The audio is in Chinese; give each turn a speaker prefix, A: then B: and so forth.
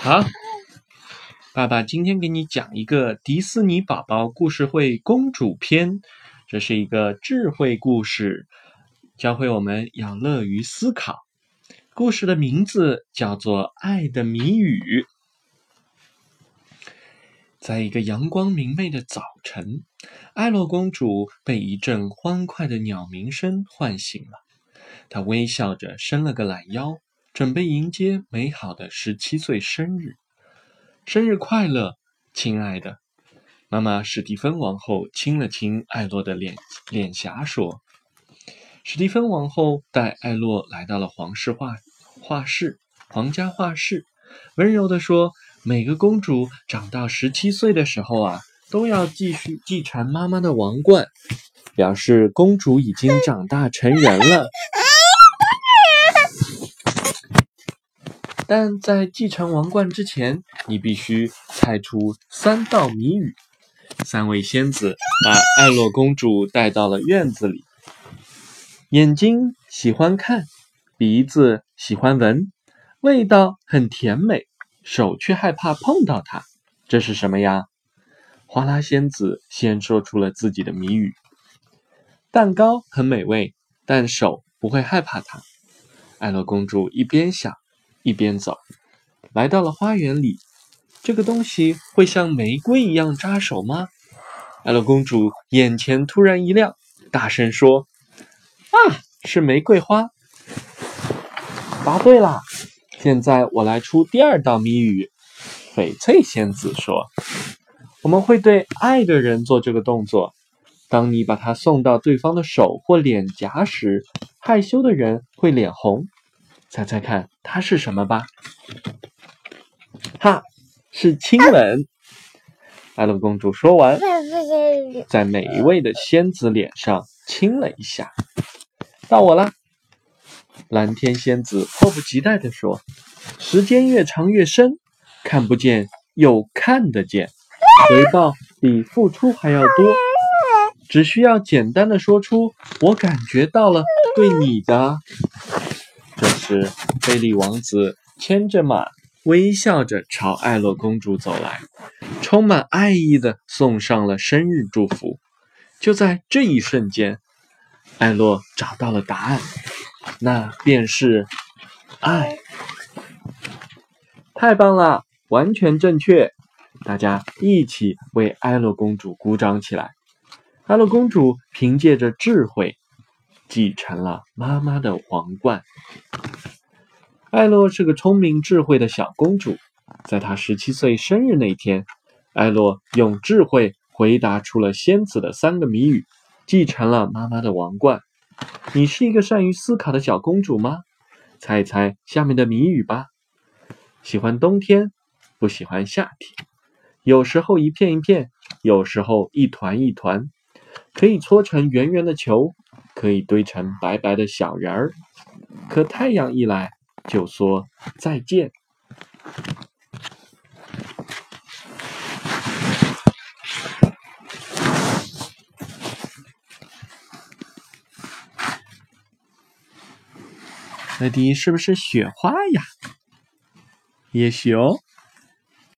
A: 好，爸爸今天给你讲一个迪士尼宝宝故事会公主篇。这是一个智慧故事，教会我们要乐于思考。故事的名字叫做《爱的谜语》。在一个阳光明媚的早晨，艾洛公主被一阵欢快的鸟鸣声唤醒了。她微笑着伸了个懒腰。准备迎接美好的十七岁生日，生日快乐，亲爱的！妈妈史蒂芬王后亲了亲艾洛的脸脸颊，说：“史蒂芬王后带艾洛来到了皇室画画室，皇家画室，温柔地说：每个公主长到十七岁的时候啊，都要继续继承妈妈的王冠，表示公主已经长大成人了。”但在继承王冠之前，你必须猜出三道谜语。三位仙子把艾洛公主带到了院子里。眼睛喜欢看，鼻子喜欢闻，味道很甜美，手却害怕碰到它。这是什么呀？花拉仙子先说出了自己的谜语：蛋糕很美味，但手不会害怕它。艾洛公主一边想。一边走，来到了花园里。这个东西会像玫瑰一样扎手吗？艾洛公主眼前突然一亮，大声说：“啊，是玫瑰花！”答对啦！现在我来出第二道谜语。翡翠仙子说：“我们会对爱的人做这个动作。当你把它送到对方的手或脸颊时，害羞的人会脸红。”猜猜看，它是什么吧？哈，是亲吻。艾洛公主说完，在每一位的仙子脸上亲了一下。到我了，蓝天仙子迫不及待地说：“时间越长越深，看不见又看得见，回报比付出还要多。只需要简单的说出‘我感觉到了’，对你的。”时，菲利王子牵着马，微笑着朝艾洛公主走来，充满爱意的送上了生日祝福。就在这一瞬间，艾洛找到了答案，那便是爱。太棒了，完全正确！大家一起为艾洛公主鼓掌起来。艾洛公主凭借着智慧。继承了妈妈的皇冠。艾洛是个聪明智慧的小公主，在她十七岁生日那天，艾洛用智慧回答出了仙子的三个谜语，继承了妈妈的王冠。你是一个善于思考的小公主吗？猜一猜下面的谜语吧。喜欢冬天，不喜欢夏天。有时候一片一片，有时候一团一团，可以搓成圆圆的球。可以堆成白白的小人儿，可太阳一来就说再见。那迪是不是雪花呀？也许哦。